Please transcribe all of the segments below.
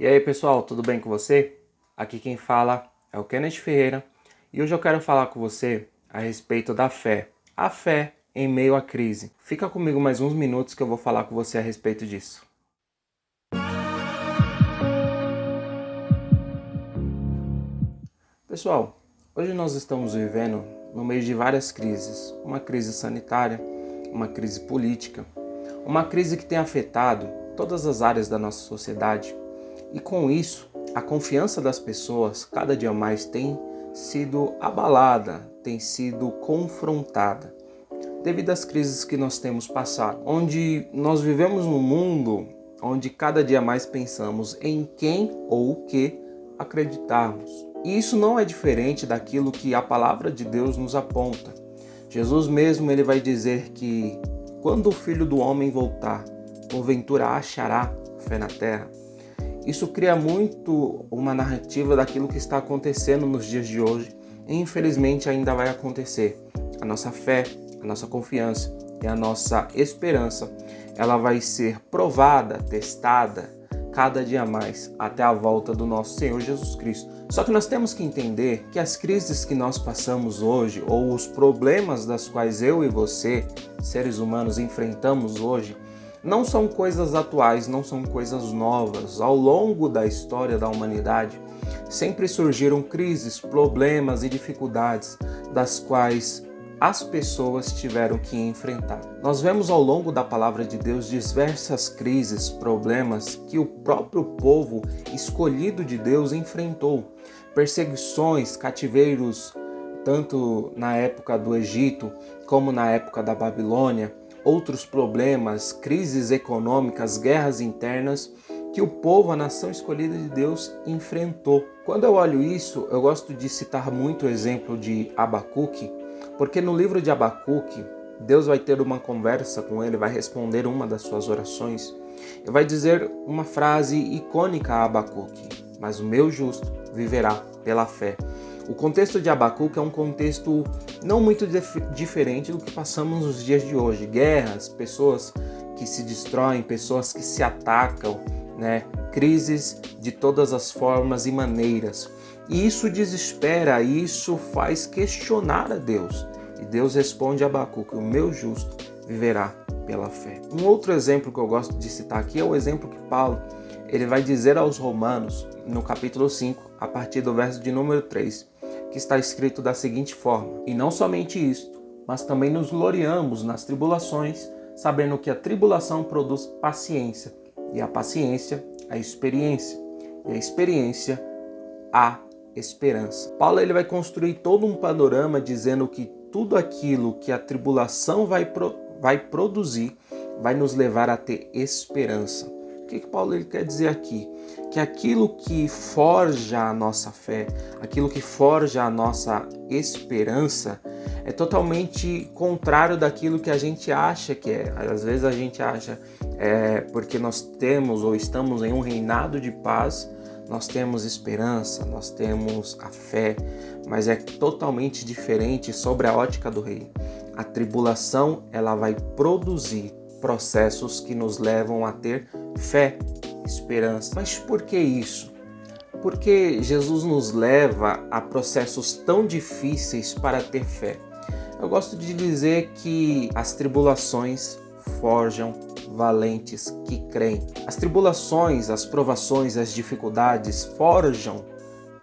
E aí pessoal, tudo bem com você? Aqui quem fala é o Kenneth Ferreira e hoje eu quero falar com você a respeito da fé. A fé em meio à crise. Fica comigo mais uns minutos que eu vou falar com você a respeito disso. Pessoal, hoje nós estamos vivendo no meio de várias crises. Uma crise sanitária, uma crise política, uma crise que tem afetado todas as áreas da nossa sociedade e com isso, a confiança das pessoas cada dia mais tem sido abalada, tem sido confrontada, devido às crises que nós temos passado, onde nós vivemos num mundo onde cada dia mais pensamos em quem ou o que acreditarmos. E isso não é diferente daquilo que a palavra de Deus nos aponta. Jesus mesmo ele vai dizer que quando o Filho do homem voltar, porventura achará fé na terra. Isso cria muito uma narrativa daquilo que está acontecendo nos dias de hoje e infelizmente ainda vai acontecer. A nossa fé, a nossa confiança e a nossa esperança, ela vai ser provada, testada cada dia mais até a volta do nosso Senhor Jesus Cristo. Só que nós temos que entender que as crises que nós passamos hoje ou os problemas das quais eu e você, seres humanos, enfrentamos hoje, não são coisas atuais, não são coisas novas. Ao longo da história da humanidade, sempre surgiram crises, problemas e dificuldades das quais as pessoas tiveram que enfrentar. Nós vemos ao longo da palavra de Deus diversas crises, problemas que o próprio povo escolhido de Deus enfrentou. Perseguições, cativeiros, tanto na época do Egito como na época da Babilônia, outros problemas, crises econômicas, guerras internas que o povo, a nação escolhida de Deus, enfrentou. Quando eu olho isso, eu gosto de citar muito o exemplo de Abacuque, porque no livro de Abacuque, Deus vai ter uma conversa com ele, vai responder uma das suas orações e vai dizer uma frase icônica a Abacuque: Mas o meu justo viverá pela fé. O contexto de Abacuque é um contexto não muito diferente do que passamos nos dias de hoje. Guerras, pessoas que se destroem, pessoas que se atacam, né? crises de todas as formas e maneiras. E isso desespera, isso faz questionar a Deus. E Deus responde a Abacuque: O meu justo viverá pela fé. Um outro exemplo que eu gosto de citar aqui é o exemplo que Paulo ele vai dizer aos Romanos no capítulo 5, a partir do verso de número 3 que está escrito da seguinte forma: E não somente isto, mas também nos gloriamos nas tribulações, sabendo que a tribulação produz paciência, e a paciência, a experiência, e a experiência, a esperança. Paulo ele vai construir todo um panorama dizendo que tudo aquilo que a tribulação vai, pro, vai produzir vai nos levar a ter esperança que, que Paulo ele quer dizer aqui? Que aquilo que forja a nossa fé, aquilo que forja a nossa esperança, é totalmente contrário daquilo que a gente acha que é. Às vezes a gente acha, é, porque nós temos ou estamos em um reinado de paz, nós temos esperança, nós temos a fé, mas é totalmente diferente sobre a ótica do rei. A tribulação ela vai produzir processos que nos levam a ter fé, esperança. Mas por que isso? Porque Jesus nos leva a processos tão difíceis para ter fé. Eu gosto de dizer que as tribulações forjam valentes que creem. As tribulações, as provações, as dificuldades forjam,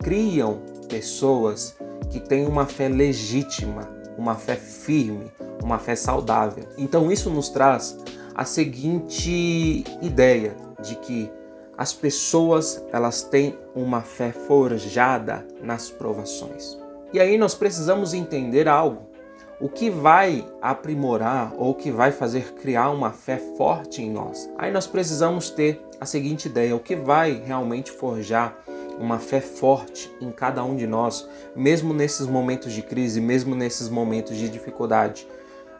criam pessoas que têm uma fé legítima, uma fé firme, uma fé saudável. Então isso nos traz a seguinte ideia de que as pessoas elas têm uma fé forjada nas provações. E aí nós precisamos entender algo. O que vai aprimorar ou o que vai fazer criar uma fé forte em nós? Aí nós precisamos ter a seguinte ideia: o que vai realmente forjar uma fé forte em cada um de nós, mesmo nesses momentos de crise, mesmo nesses momentos de dificuldade?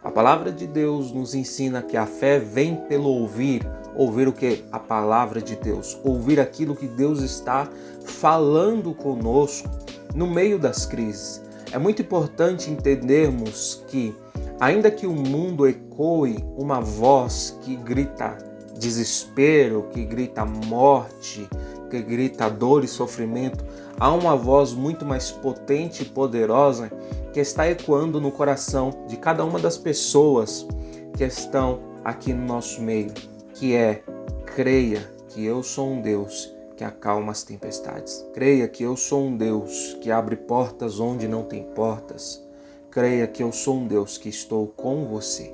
A palavra de Deus nos ensina que a fé vem pelo ouvir, ouvir o que? A palavra de Deus, ouvir aquilo que Deus está falando conosco no meio das crises. É muito importante entendermos que, ainda que o mundo ecoe uma voz que grita desespero, que grita morte, que grita dor e sofrimento, há uma voz muito mais potente e poderosa que está ecoando no coração de cada uma das pessoas que estão aqui no nosso meio, que é creia que eu sou um Deus que acalma as tempestades. Creia que eu sou um Deus que abre portas onde não tem portas. Creia que eu sou um Deus que estou com você.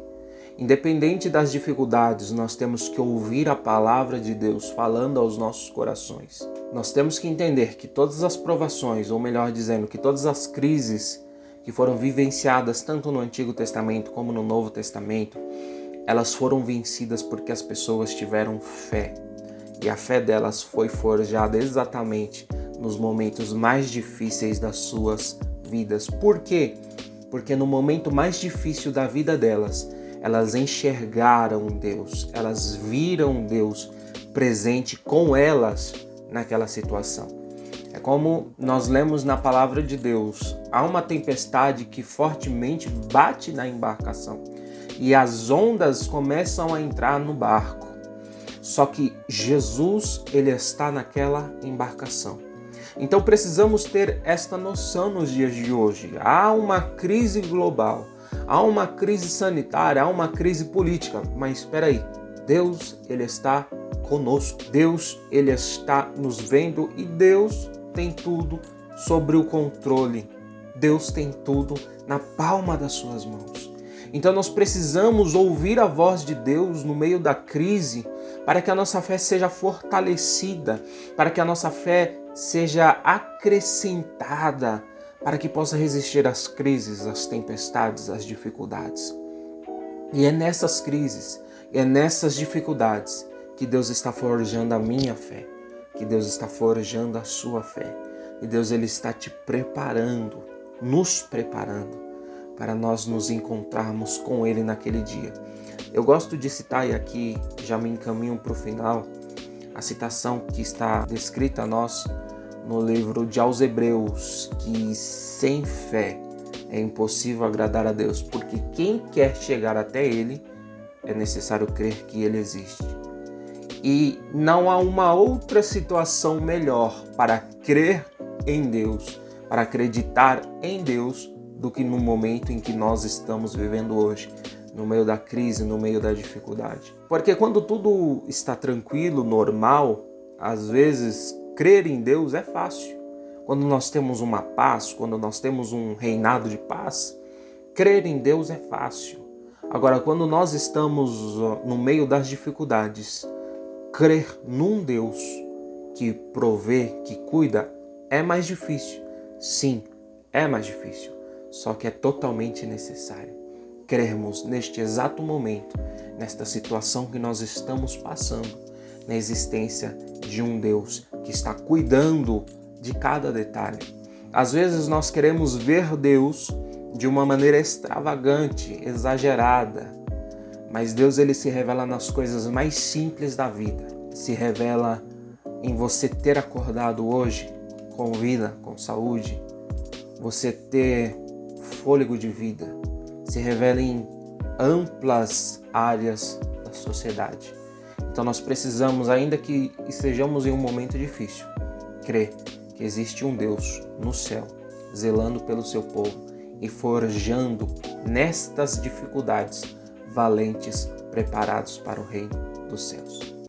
Independente das dificuldades, nós temos que ouvir a palavra de Deus falando aos nossos corações. Nós temos que entender que todas as provações, ou melhor dizendo, que todas as crises que foram vivenciadas tanto no Antigo Testamento como no Novo Testamento, elas foram vencidas porque as pessoas tiveram fé. E a fé delas foi forjada exatamente nos momentos mais difíceis das suas vidas. Por quê? Porque no momento mais difícil da vida delas, elas enxergaram Deus, elas viram Deus presente com elas naquela situação. É como nós lemos na palavra de Deus: há uma tempestade que fortemente bate na embarcação e as ondas começam a entrar no barco. Só que Jesus, ele está naquela embarcação. Então precisamos ter esta noção nos dias de hoje. Há uma crise global há uma crise sanitária, há uma crise política, mas espera aí, Deus ele está conosco. Deus ele está nos vendo e Deus tem tudo sobre o controle. Deus tem tudo na palma das suas mãos. Então nós precisamos ouvir a voz de Deus no meio da crise para que a nossa fé seja fortalecida, para que a nossa fé seja acrescentada, para que possa resistir às crises, às tempestades, às dificuldades. E é nessas crises, é nessas dificuldades que Deus está forjando a minha fé, que Deus está forjando a sua fé. E Deus ele está te preparando, nos preparando para nós nos encontrarmos com ele naquele dia. Eu gosto de citar e aqui já me encaminho para o final a citação que está descrita a nós no livro de aos Hebreus que sem fé é impossível agradar a Deus, porque quem quer chegar até Ele é necessário crer que Ele existe. E não há uma outra situação melhor para crer em Deus, para acreditar em Deus, do que no momento em que nós estamos vivendo hoje, no meio da crise, no meio da dificuldade. Porque quando tudo está tranquilo, normal, às vezes crer em Deus é fácil. Quando nós temos uma paz, quando nós temos um reinado de paz, crer em Deus é fácil. Agora, quando nós estamos no meio das dificuldades, crer num Deus que provê, que cuida, é mais difícil. Sim, é mais difícil. Só que é totalmente necessário crermos neste exato momento, nesta situação que nós estamos passando, na existência de um Deus que está cuidando de cada detalhe. Às vezes nós queremos ver Deus de uma maneira extravagante, exagerada, mas Deus ele se revela nas coisas mais simples da vida. Se revela em você ter acordado hoje com vida, com saúde, você ter fôlego de vida. Se revela em amplas áreas da sociedade. Então nós precisamos, ainda que estejamos em um momento difícil, crer que existe um Deus no céu, zelando pelo seu povo e forjando nestas dificuldades valentes preparados para o reino dos céus.